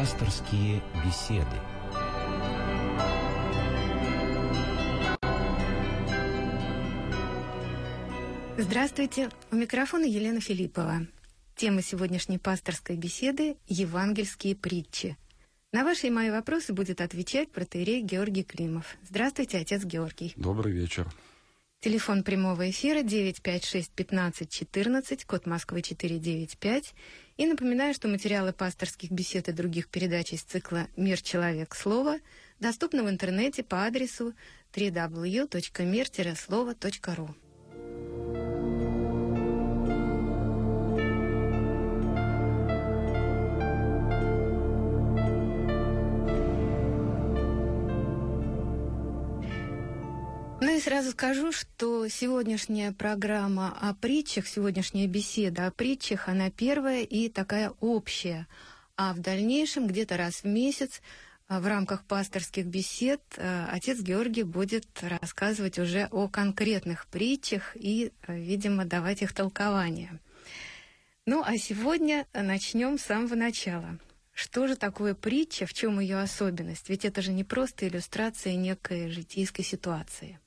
Пасторские беседы. Здравствуйте, у микрофона Елена Филиппова. Тема сегодняшней пасторской беседы – евангельские притчи. На ваши и мои вопросы будет отвечать протеерей Георгий Климов. Здравствуйте, отец Георгий. Добрый вечер. Телефон прямого эфира 956 15 14, код Москвы 495. И напоминаю, что материалы пасторских бесед и других передач из цикла «Мир. Человек. Слово» доступны в интернете по адресу www.mir-слово.ру. сразу скажу, что сегодняшняя программа о притчах, сегодняшняя беседа о притчах, она первая и такая общая. А в дальнейшем, где-то раз в месяц, а, в рамках пасторских бесед, а, отец Георгий будет рассказывать уже о конкретных притчах и, а, видимо, давать их толкование. Ну а сегодня начнем с самого начала. Что же такое притча, в чем ее особенность? Ведь это же не просто иллюстрация некой житейской ситуации.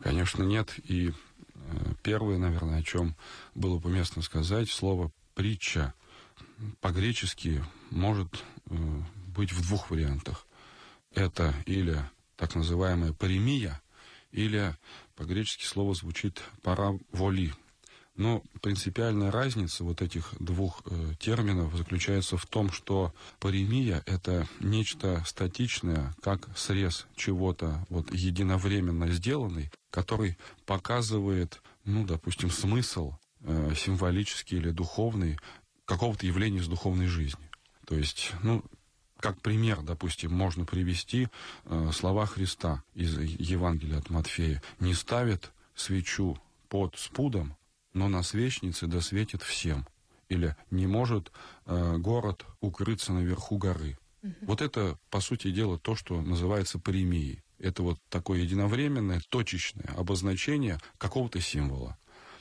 Конечно, нет. И э, первое, наверное, о чем было бы уместно сказать, слово «притча» по-гречески может э, быть в двух вариантах. Это или так называемая паремия, или по-гречески слово звучит «параволи», но принципиальная разница вот этих двух э, терминов заключается в том, что паремия – это нечто статичное, как срез чего-то вот единовременно сделанный, который показывает, ну, допустим, смысл э, символический или духовный какого-то явления из духовной жизни. То есть, ну, как пример, допустим, можно привести э, слова Христа из Евангелия от Матфея. «Не ставит свечу под спудом, но на свечнице досветит всем. Или не может э, город укрыться наверху горы. Угу. Вот это, по сути дела, то, что называется паремией. Это вот такое единовременное, точечное обозначение какого-то символа.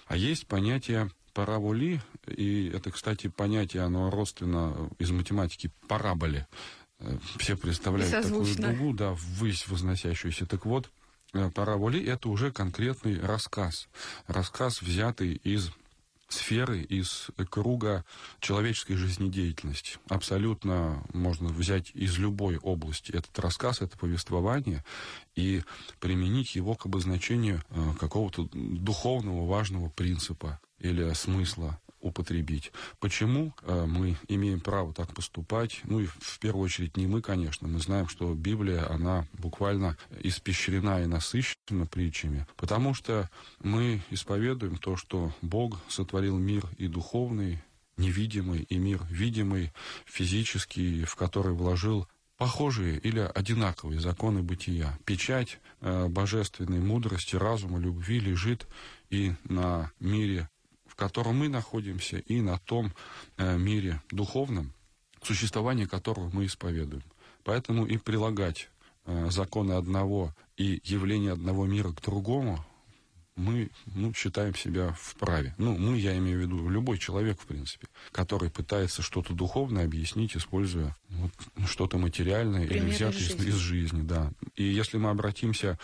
А есть понятие параболи, и это, кстати, понятие, оно родственно из математики параболе. Э, все представляют такую дугу, да, ввысь возносящуюся. Так вот, Э, параболи – это уже конкретный рассказ. Рассказ, взятый из сферы, из круга человеческой жизнедеятельности. Абсолютно можно взять из любой области этот рассказ, это повествование, и применить его к обозначению э, какого-то духовного важного принципа или смысла употребить. Почему э, мы имеем право так поступать? Ну и в первую очередь не мы, конечно. Мы знаем, что Библия, она буквально испещрена и насыщена притчами, потому что мы исповедуем то, что Бог сотворил мир и духовный, невидимый, и мир видимый, физический, в который вложил похожие или одинаковые законы бытия. Печать э, божественной мудрости, разума, любви лежит и на мире в котором мы находимся, и на том э, мире духовном, существование которого мы исповедуем. Поэтому и прилагать э, законы одного и явление одного мира к другому мы ну, считаем себя вправе. Ну, мы, я имею в виду, любой человек, в принципе, который пытается что-то духовное объяснить, используя вот, что-то материальное Примеры или взятое из, из жизни. Да. И если мы обратимся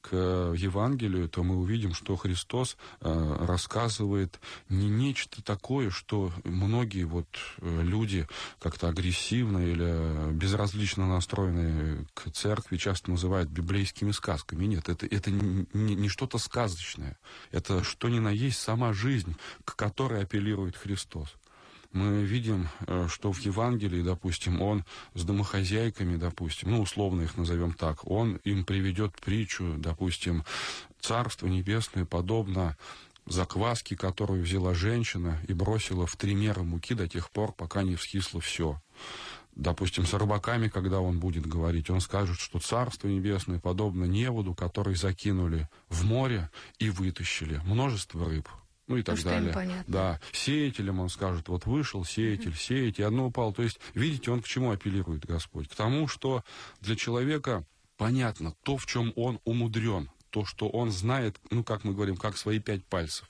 к Евангелию, то мы увидим, что Христос э, рассказывает не нечто такое, что многие вот э, люди как-то агрессивно или безразлично настроенные к церкви часто называют библейскими сказками. Нет, это, это не, не что-то сказочное. Это что ни на есть сама жизнь, к которой апеллирует Христос мы видим, э, что в Евангелии, допустим, он с домохозяйками, допустим, ну, условно их назовем так, он им приведет притчу, допустим, Царство Небесное подобно закваске, которую взяла женщина и бросила в три меры муки до тех пор, пока не вскисло все. Допустим, с рыбаками, когда он будет говорить, он скажет, что Царство Небесное подобно неводу, который закинули в море и вытащили множество рыб ну и так ну, далее. Понятно. Да, сеятелем он скажет, вот вышел сеятель, mm-hmm. сеять, и одно упало. То есть, видите, он к чему апеллирует Господь? К тому, что для человека понятно то, в чем он умудрен, то, что он знает, ну, как мы говорим, как свои пять пальцев.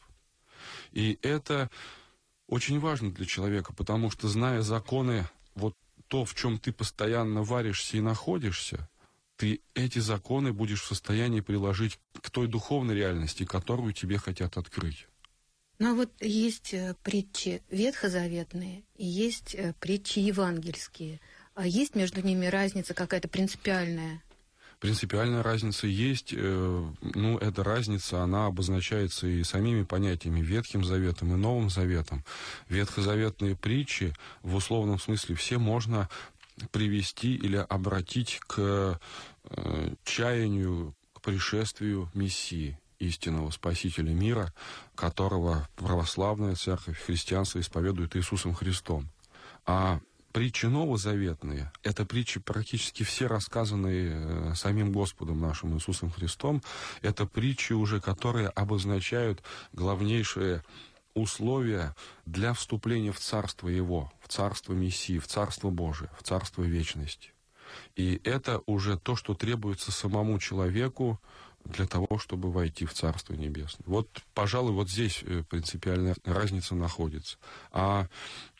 И это очень важно для человека, потому что, зная законы вот то, в чем ты постоянно варишься и находишься, ты эти законы будешь в состоянии приложить к той духовной реальности, которую тебе хотят открыть. Ну а вот есть э, притчи ветхозаветные и есть э, притчи евангельские. А есть между ними разница какая-то принципиальная? Принципиальная разница есть. Э, ну, эта разница, она обозначается и самими понятиями Ветхим Заветом и Новым Заветом. Ветхозаветные притчи в условном смысле все можно привести или обратить к чаянию, к пришествию Мессии, истинного Спасителя мира, которого православная церковь, христианство исповедует Иисусом Христом. А притчи новозаветные, это притчи практически все рассказанные э, самим Господом нашим Иисусом Христом, это притчи уже, которые обозначают главнейшие условия для вступления в Царство Его, в Царство Мессии, в Царство Божие, в Царство Вечности. И это уже то, что требуется самому человеку для того, чтобы войти в Царство Небесное. Вот, пожалуй, вот здесь э, принципиальная разница находится. А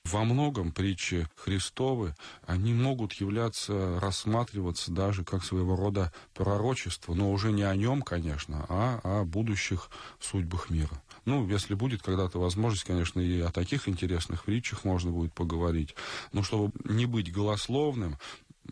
во многом притчи Христовы, они могут являться, рассматриваться даже как своего рода пророчество, но уже не о нем, конечно, а о будущих судьбах мира. Ну, если будет когда-то возможность, конечно, и о таких интересных притчах можно будет поговорить. Но чтобы не быть голословным,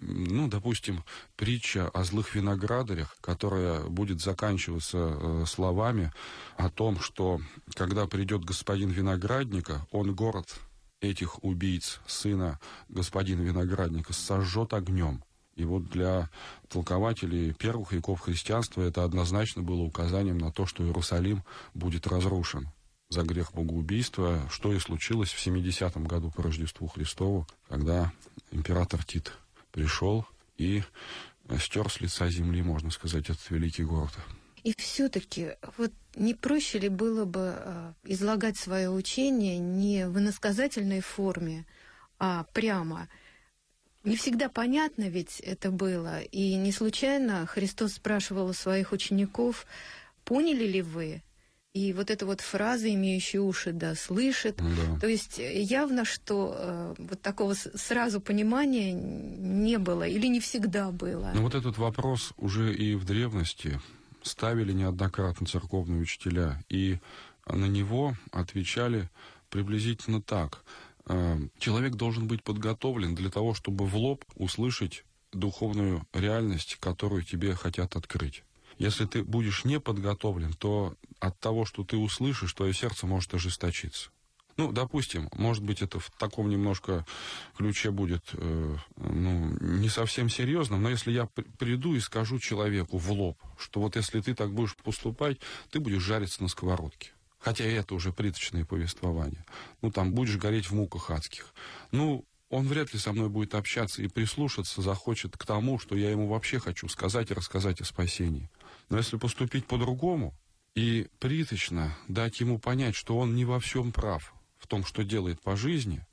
ну, допустим, притча о злых виноградарях, которая будет заканчиваться э, словами о том, что когда придет господин виноградника, он город этих убийц, сына господина виноградника, сожжет огнем. И вот для толкователей первых веков христианства это однозначно было указанием на то, что Иерусалим будет разрушен за грех богоубийства, что и случилось в 70-м году по Рождеству Христову, когда император Тит пришел и стер с лица земли, можно сказать, этот великий город. И все-таки вот не проще ли было бы э, излагать свое учение не в иносказательной форме, а прямо? Не всегда понятно ведь это было, и не случайно Христос спрашивал у своих учеников, поняли ли вы? И вот эта вот фраза, имеющая уши, да, слышит. Да. То есть явно, что э, вот такого сразу понимания не было или не всегда было. Ну вот этот вопрос уже и в древности ставили неоднократно церковные учителя, и на него отвечали приблизительно так. Э, человек должен быть подготовлен для того, чтобы в лоб услышать духовную реальность, которую тебе хотят открыть. Если ты будешь не подготовлен, то от того, что ты услышишь, твое сердце может ожесточиться. Ну, допустим, может быть, это в таком немножко ключе будет, э, ну, не совсем серьезным, но если я приду и скажу человеку в лоб, что вот если ты так будешь поступать, ты будешь жариться на сковородке. Хотя это уже приточное повествование. Ну, там, будешь гореть в муках адских. Ну, он вряд ли со мной будет общаться и прислушаться захочет к тому, что я ему вообще хочу сказать и рассказать о спасении. Но если поступить по-другому и приточно дать ему понять, что он не во всем прав, в том, что делает по жизни,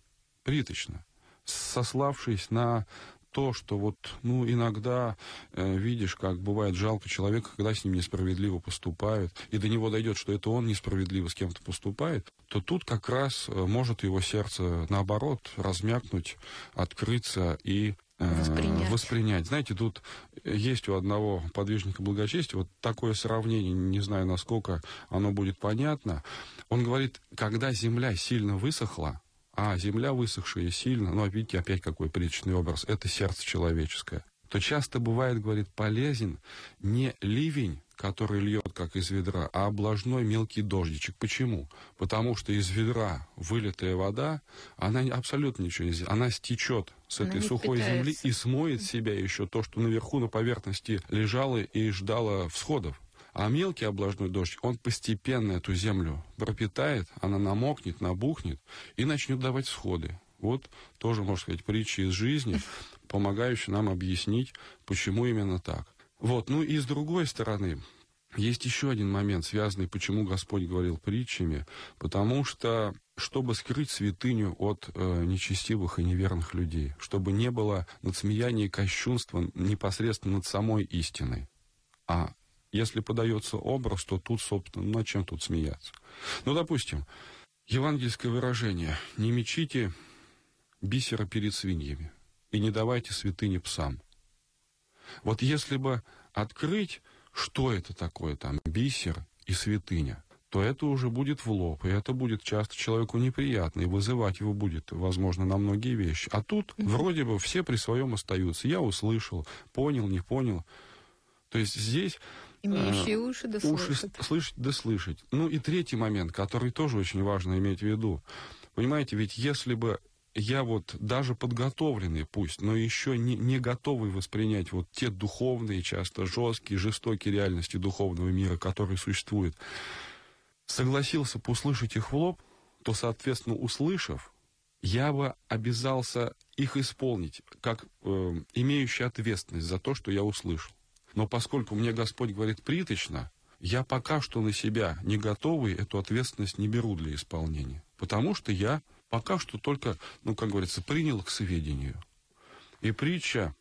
приточно, сославшись на то, что вот, ну, иногда э, видишь, как бывает жалко человека, когда с ним несправедливо поступают, и до него дойдет, что это он несправедливо с кем-то поступает, то тут как раз э, может его сердце, наоборот, размякнуть, открыться и Воспринять. воспринять. Знаете, тут есть у одного подвижника благочестия вот такое сравнение, не знаю, насколько оно будет понятно. Он говорит, когда земля сильно высохла, а земля высохшая сильно, ну, видите, опять какой приличный образ, это сердце человеческое, то часто бывает, говорит, полезен не ливень, который льет, как из ведра, а облажной мелкий дождичек. Почему? Потому что из ведра вылитая вода, она абсолютно ничего не сделает. Она стечет с этой она сухой земли и смоет себя еще то, что наверху на поверхности лежало и ждало всходов. А мелкий облажной дождь, он постепенно эту землю пропитает, она намокнет, набухнет и начнет давать всходы. Вот тоже, можно сказать, притча из жизни, помогающая нам объяснить, почему именно так. Вот, ну и с другой стороны, есть еще один момент, связанный, почему Господь говорил притчами, потому что чтобы скрыть святыню от э, нечестивых и неверных людей, чтобы не было надсмеяния и кощунства непосредственно над самой истиной, а если подается образ, то тут, собственно, над чем тут смеяться? Ну, допустим, евангельское выражение «не мечите бисера перед свиньями». и не давайте святыни псам. Вот если бы открыть, что это такое там бисер и святыня, то это уже будет в лоб, и это будет часто человеку неприятно, и вызывать его будет, возможно, на многие вещи. А тут mm-hmm. вроде бы все при своем остаются. Я услышал, понял, не понял. То есть здесь... Имеющие э, уши да уши слышать. слышать да слышать. Ну и третий момент, который тоже очень важно иметь в виду. Понимаете, ведь если бы я вот даже подготовленный пусть, но еще не, не готовый воспринять вот те духовные, часто жесткие, жестокие реальности духовного мира, которые существуют, согласился бы услышать их в лоб, то, соответственно, услышав, я бы обязался их исполнить, как э, имеющий ответственность за то, что я услышал. Но поскольку мне Господь говорит приточно, я пока что на себя не готовый эту ответственность не беру для исполнения. Потому что я пока что только, ну, как говорится, принял к сведению. И притча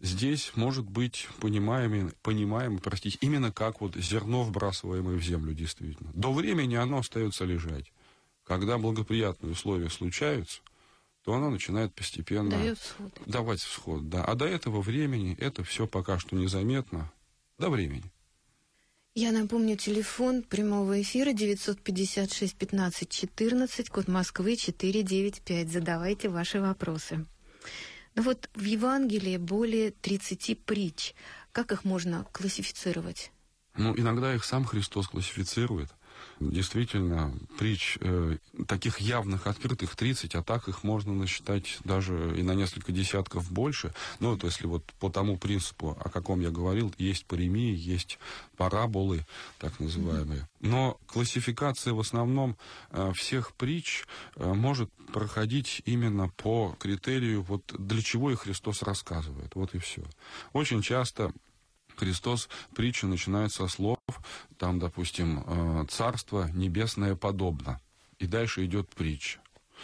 здесь может быть понимаемым, понимаем, простите, именно как вот зерно, вбрасываемое в землю, действительно. До времени оно остается лежать. Когда благоприятные условия случаются, то оно начинает постепенно Дает всход. давать всход. Да. А до этого времени это все пока что незаметно. До времени. Я напомню, телефон прямого эфира 956 15 14, код Москвы 495. Задавайте ваши вопросы. Ну вот в Евангелии более 30 притч. Как их можно классифицировать? Ну, иногда их сам Христос классифицирует. Действительно, притч э, таких явных, открытых 30, а так их можно насчитать даже и на несколько десятков больше. Ну, то если вот по тому принципу, о каком я говорил, есть паремии, есть параболы, так называемые. Но классификация в основном э, всех притч э, может проходить именно по критерию, вот для чего их Христос рассказывает. Вот и все. Очень часто Христос, притча начинает со слов, там, допустим, э, «Царство небесное подобно». И дальше идет притча.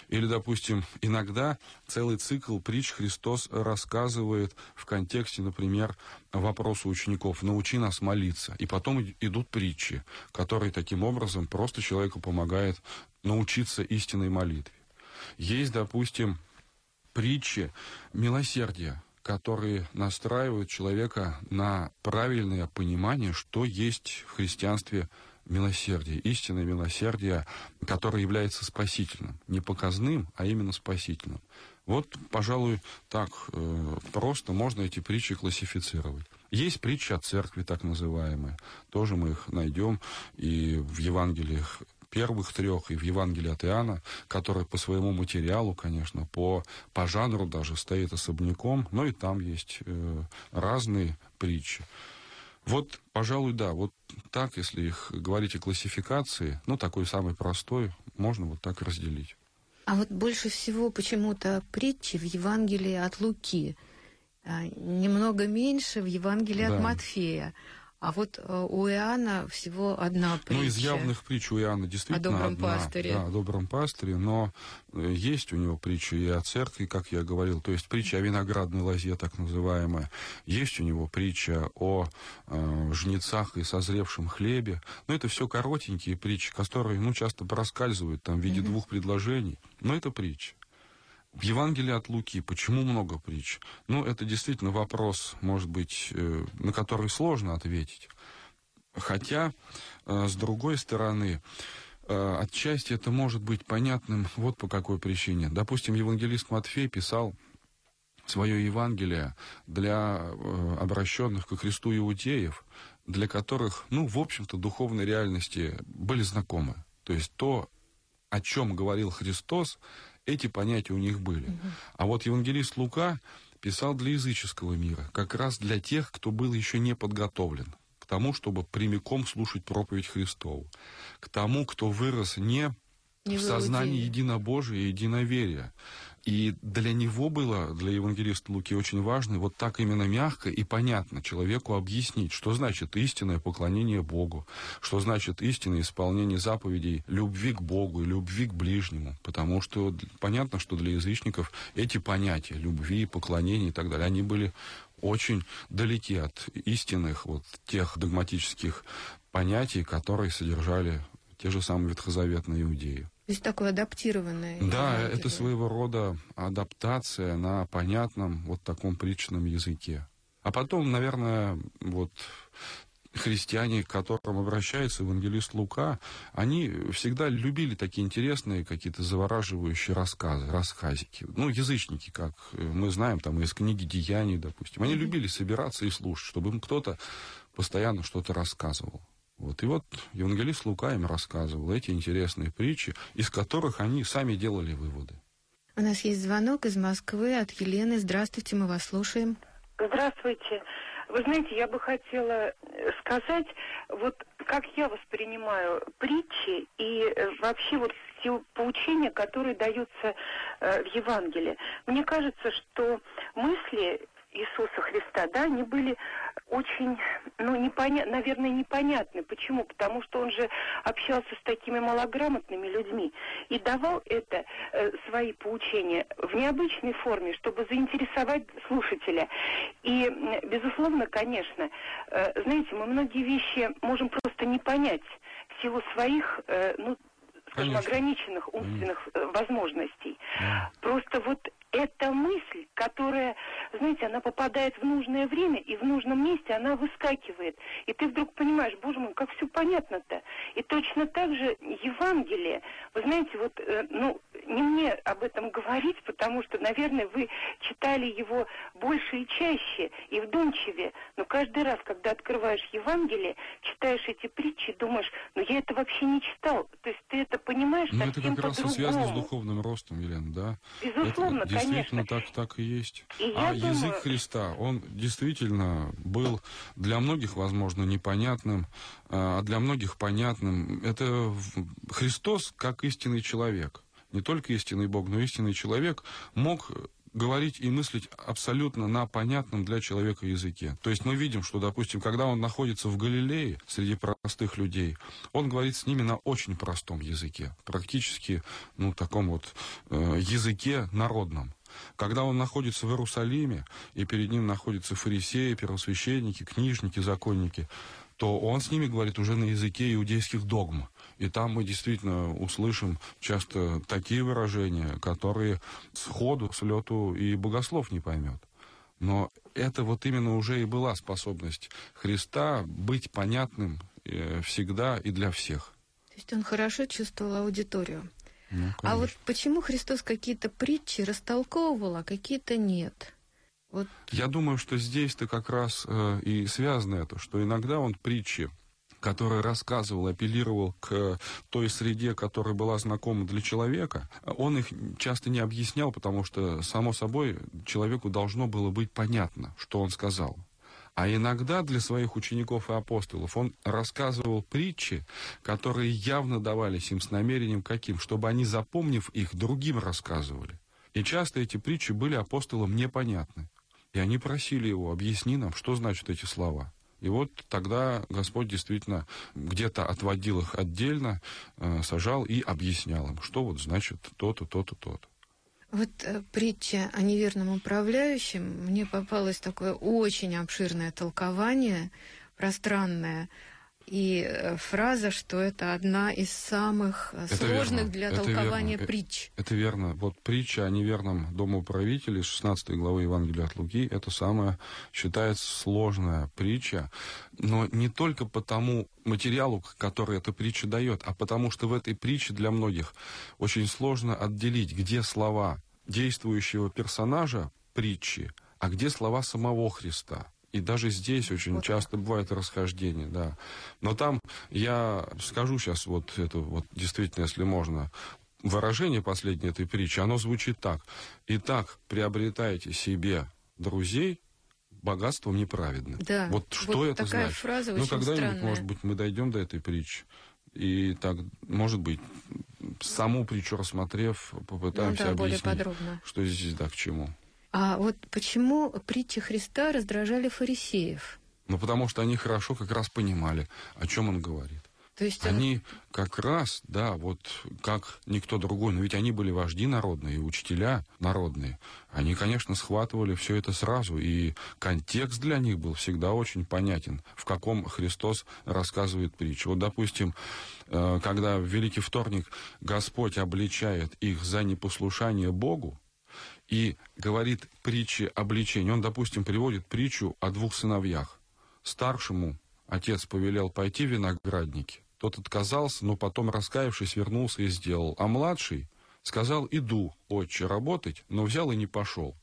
Или, допустим, иногда целый цикл притч Христос рассказывает в контексте, например, вопроса учеников «научи нас молиться». И потом идут притчи, которые таким образом просто человеку помогают научиться истинной молитве. Есть, допустим, притчи милосердия, которые настраивают человека на правильное понимание, что есть в христианстве милосердие, истинное милосердие, которое является спасительным. Не показным, а именно спасительным. Вот, пожалуй, так э, просто можно эти притчи классифицировать. Есть притчи о церкви, так называемые. Тоже мы их найдем и в Евангелиях первых трех и в Евангелии от Иоанна, который по своему материалу, конечно, по, по жанру даже стоит особняком, но и там есть э, разные притчи. Вот, пожалуй, да, вот так, если их говорить о классификации, ну, такой самый простой, можно вот так разделить. А вот больше всего почему-то притчи в Евангелии от Луки, а, немного меньше в Евангелии да. от Матфея. А вот э, у Иоанна всего одна притча. Ну, из явных притч у Иоанна действительно О добром одна. пастыре. Да, о добром пастыре, но э, есть у него притча и о церкви, как я говорил, то есть притча о виноградной лозе, так называемая. Есть у него притча о э, жнецах и созревшем хлебе. Но это все коротенькие притчи, которые, ну, часто проскальзывают там в виде mm-hmm. двух предложений. Но это притча. В Евангелии от Луки почему много притч? Ну, это действительно вопрос, может быть, э, на который сложно ответить. Хотя, э, с другой стороны, э, отчасти это может быть понятным вот по какой причине. Допустим, евангелист Матфей писал свое Евангелие для обращенных ко Христу иудеев, для которых, ну, в общем-то, духовной реальности были знакомы. То есть то, о чем говорил Христос, эти понятия у них были. Угу. А вот евангелист Лука писал для языческого мира, как раз для тех, кто был еще не подготовлен к тому, чтобы прямиком слушать проповедь Христову, к тому, кто вырос не, не в сознании единобожия и единоверия, и для него было, для евангелиста Луки, очень важно вот так именно мягко и понятно человеку объяснить, что значит истинное поклонение Богу, что значит истинное исполнение заповедей любви к Богу и любви к ближнему. Потому что понятно, что для язычников эти понятия любви, поклонения и так далее, они были очень далеки от истинных вот тех догматических понятий, которые содержали те же самые ветхозаветные иудеи. Есть такое адаптированное. Да, это своего рода адаптация на понятном вот таком притчном языке. А потом, наверное, вот христиане, к которым обращается евангелист Лука, они всегда любили такие интересные какие-то завораживающие рассказы, рассказики. Ну, язычники, как мы знаем, там из книги «Деяний», допустим. Они любили собираться и слушать, чтобы им кто-то постоянно что-то рассказывал. Вот. И вот евангелист Лука им рассказывал эти интересные притчи, из которых они сами делали выводы. У нас есть звонок из Москвы от Елены. Здравствуйте, мы вас слушаем. Здравствуйте. Вы знаете, я бы хотела сказать, вот как я воспринимаю притчи и э, вообще вот те поучения, которые даются э, в Евангелии. Мне кажется, что мысли Иисуса Христа, да, они были очень, ну, непоня... наверное, непонятны. Почему? Потому что он же общался с такими малограмотными людьми и давал это, э, свои поучения в необычной форме, чтобы заинтересовать слушателя. И, безусловно, конечно, э, знаете, мы многие вещи можем просто не понять в силу своих, э, ну, скажем, ограниченных умственных э, возможностей. Yeah. Просто вот эта мысль, которая, знаете, она попадает в нужное время, и в нужном месте она выскакивает. И ты вдруг понимаешь, боже мой, как все понятно-то. И точно так же Евангелие, вы знаете, вот, э, ну, не мне об этом говорить, потому что, наверное, вы читали его больше и чаще, и вдумчивее. Но каждый раз, когда открываешь Евангелие, читаешь эти притчи, думаешь, ну я это вообще не читал. То есть ты это понимаешь Но ну, это как раз связано с духовным ростом, Елена, да? Безусловно, это действительно так, так и есть. И а думаю... язык Христа, он действительно был для многих, возможно, непонятным, а для многих понятным. Это Христос как истинный человек не только истинный Бог, но и истинный человек, мог говорить и мыслить абсолютно на понятном для человека языке. То есть мы видим, что, допустим, когда он находится в Галилее среди простых людей, он говорит с ними на очень простом языке, практически, ну, таком вот э, языке народном. Когда он находится в Иерусалиме, и перед ним находятся фарисеи, первосвященники, книжники, законники, то он с ними говорит уже на языке иудейских догм. И там мы действительно услышим часто такие выражения, которые сходу, с лету и богослов не поймет. Но это вот именно уже и была способность Христа быть понятным э, всегда и для всех. То есть он хорошо чувствовал аудиторию. Ну, а вот почему Христос какие-то притчи растолковывал, а какие-то нет? Вот. Я думаю, что здесь-то как раз э, и связано это, что иногда он притчи который рассказывал, апеллировал к той среде, которая была знакома для человека, он их часто не объяснял, потому что, само собой, человеку должно было быть понятно, что он сказал. А иногда для своих учеников и апостолов он рассказывал притчи, которые явно давались им с намерением каким, чтобы они, запомнив их, другим рассказывали. И часто эти притчи были апостолам непонятны. И они просили его, объясни нам, что значат эти слова. И вот тогда Господь действительно где-то отводил их отдельно, э, сажал и объяснял им, что вот значит то-то, то-то, то-то. Вот э, притча о неверном управляющем, мне попалось такое очень обширное толкование, пространное, и э, фраза, что это одна из самых э, это сложных верно. для это толкования верно. притч. Это верно. Вот притча о неверном домоуправителе, 16 главы Евангелия от Луки, это самая, считается, сложная притча. Но не только по тому материалу, который эта притча дает, а потому что в этой притче для многих очень сложно отделить, где слова действующего персонажа притчи, а где слова самого Христа. И даже здесь очень вот. часто бывает расхождение, да. Но там я скажу сейчас вот это вот действительно, если можно, выражение последней этой притчи, оно звучит так. Итак, приобретайте себе друзей богатством неправедным. Да. Вот что вот это такая значит? Фраза ну, когда-нибудь, странная. может быть, мы дойдем до этой притчи. И так, может быть, саму притчу рассмотрев, попытаемся ну, да, объяснить, что здесь да к чему. А вот почему притчи Христа раздражали фарисеев? Ну, потому что они хорошо как раз понимали, о чем он говорит. То есть они как раз, да, вот как никто другой, но ведь они были вожди народные, учителя народные. Они, конечно, схватывали все это сразу, и контекст для них был всегда очень понятен, в каком Христос рассказывает притчу. Вот, допустим, э, когда в Великий Вторник Господь обличает их за непослушание Богу, и говорит притчи обличения. Он, допустим, приводит притчу о двух сыновьях. Старшему отец повелел пойти в виноградники. Тот отказался, но потом, раскаявшись, вернулся и сделал. А младший сказал, иду, отче, работать, но взял и не пошел.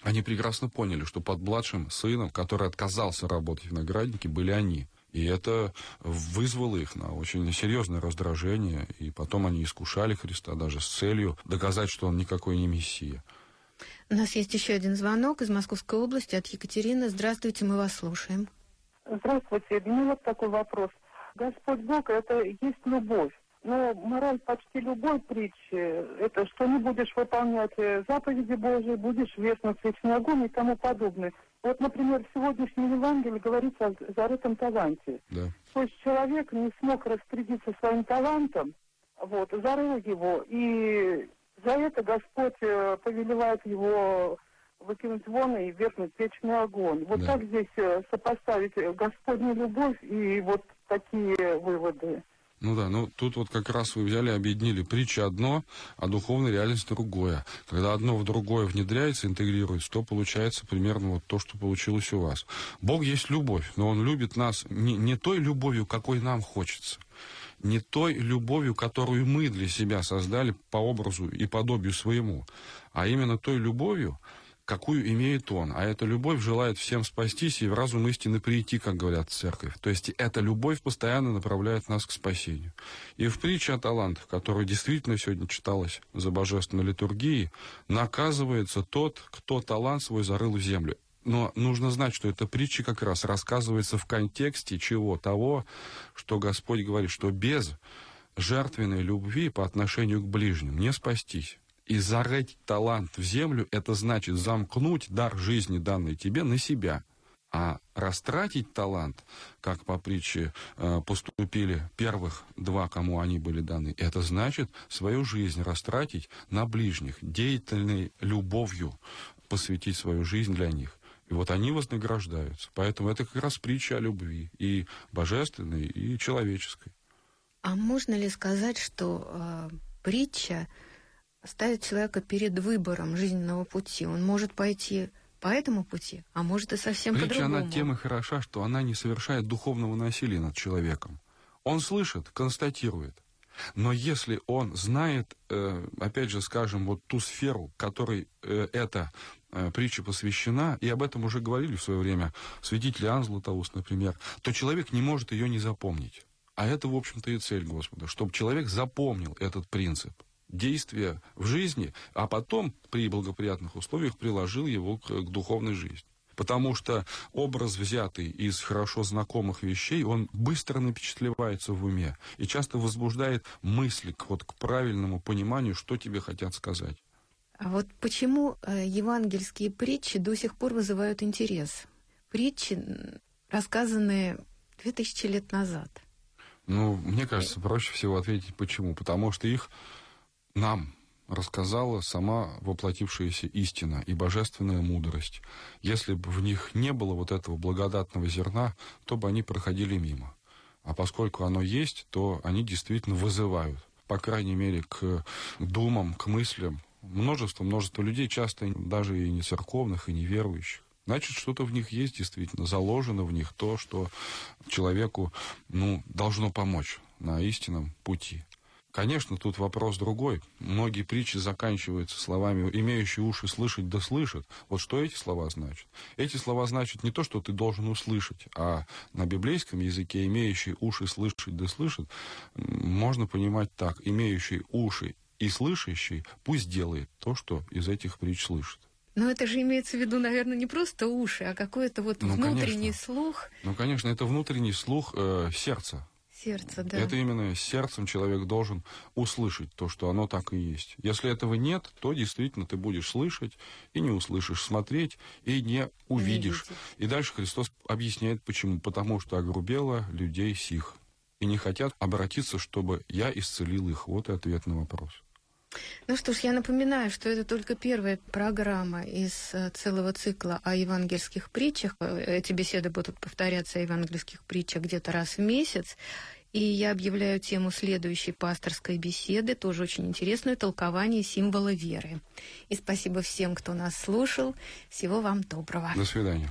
Они прекрасно поняли, что под младшим сыном, который отказался работать в винограднике, были они. И это вызвало их на очень серьезное раздражение. И потом они искушали Христа даже с целью доказать, что он никакой не Мессия. У нас есть еще один звонок из Московской области от Екатерины. Здравствуйте, мы вас слушаем. Здравствуйте. У меня вот такой вопрос. Господь Бог – это есть любовь. Но мораль почти любой притчи – это что не будешь выполнять э, заповеди Божьи, будешь вешнуть вечный огонь и тому подобное. Вот, например, в сегодняшнем Евангелии говорится о зарытом таланте. Да. То есть человек не смог распорядиться своим талантом, вот, зарыл его, и за это Господь э, повелевает его выкинуть вон и вернуть вечный огонь. Вот да. как здесь э, сопоставить Господню любовь и вот такие выводы? Ну да, ну тут вот как раз вы взяли, объединили притча одно, а духовная реальность другое. Когда одно в другое внедряется, интегрируется, то получается примерно вот то, что получилось у вас. Бог есть любовь, но Он любит нас не, не той любовью, какой нам хочется, не той любовью, которую мы для себя создали по образу и подобию своему, а именно той любовью, какую имеет он. А эта любовь желает всем спастись и в разум истины прийти, как говорят церковь. То есть эта любовь постоянно направляет нас к спасению. И в притче о талантах, которая действительно сегодня читалась за божественной литургией, наказывается тот, кто талант свой зарыл в землю. Но нужно знать, что эта притча как раз рассказывается в контексте чего? Того, что Господь говорит, что без жертвенной любви по отношению к ближним не спастись. И зарыть талант в землю – это значит замкнуть дар жизни, данный тебе, на себя. А растратить талант, как по притче э, поступили первых два, кому они были даны, это значит свою жизнь растратить на ближних, деятельной любовью посвятить свою жизнь для них. И вот они вознаграждаются. Поэтому это как раз притча о любви, и божественной, и человеческой. А можно ли сказать, что э, притча ставит человека перед выбором жизненного пути. Он может пойти по этому пути, а может и совсем Притча, по-другому. она тем и хороша, что она не совершает духовного насилия над человеком. Он слышит, констатирует. Но если он знает, э, опять же, скажем, вот ту сферу, которой э, эта э, притча посвящена, и об этом уже говорили в свое время святитель Иоанн Златоуст, например, то человек не может ее не запомнить. А это, в общем-то, и цель Господа, чтобы человек запомнил этот принцип действия в жизни, а потом при благоприятных условиях приложил его к, к духовной жизни. Потому что образ, взятый из хорошо знакомых вещей, он быстро напечатлевается в уме и часто возбуждает мысли к, вот, к правильному пониманию, что тебе хотят сказать. А вот почему э, евангельские притчи до сих пор вызывают интерес? Притчи, рассказанные 2000 лет назад. Ну, мне кажется, проще всего ответить почему. Потому что их нам рассказала сама воплотившаяся истина и божественная мудрость. Если бы в них не было вот этого благодатного зерна, то бы они проходили мимо. А поскольку оно есть, то они действительно вызывают, по крайней мере, к думам, к мыслям. Множество, множество людей, часто даже и не церковных, и не верующих. Значит, что-то в них есть действительно, заложено в них то, что человеку ну, должно помочь на истинном пути. Конечно, тут вопрос другой. Многие притчи заканчиваются словами «имеющие уши слышать да слышат». Вот что эти слова значат? Эти слова значат не то, что ты должен услышать, а на библейском языке «имеющие уши слышать да слышат» можно понимать так. «Имеющий уши и слышащий пусть делает то, что из этих притч слышит». Но это же имеется в виду, наверное, не просто уши, а какой-то вот ну, внутренний конечно. слух. Ну, конечно, это внутренний слух э, сердца Сердце, да. Это именно сердцем человек должен услышать то, что оно так и есть. Если этого нет, то действительно ты будешь слышать и не услышишь, смотреть и не увидишь. Видите. И дальше Христос объясняет, почему. Потому что огрубело людей сих. и не хотят обратиться, чтобы я исцелил их. Вот и ответ на вопрос. Ну что ж, я напоминаю, что это только первая программа из э, целого цикла о евангельских притчах. Э, эти беседы будут повторяться о евангельских притчах где-то раз в месяц. И я объявляю тему следующей пасторской беседы, тоже очень интересную, толкование символа веры. И спасибо всем, кто нас слушал. Всего вам доброго. До свидания.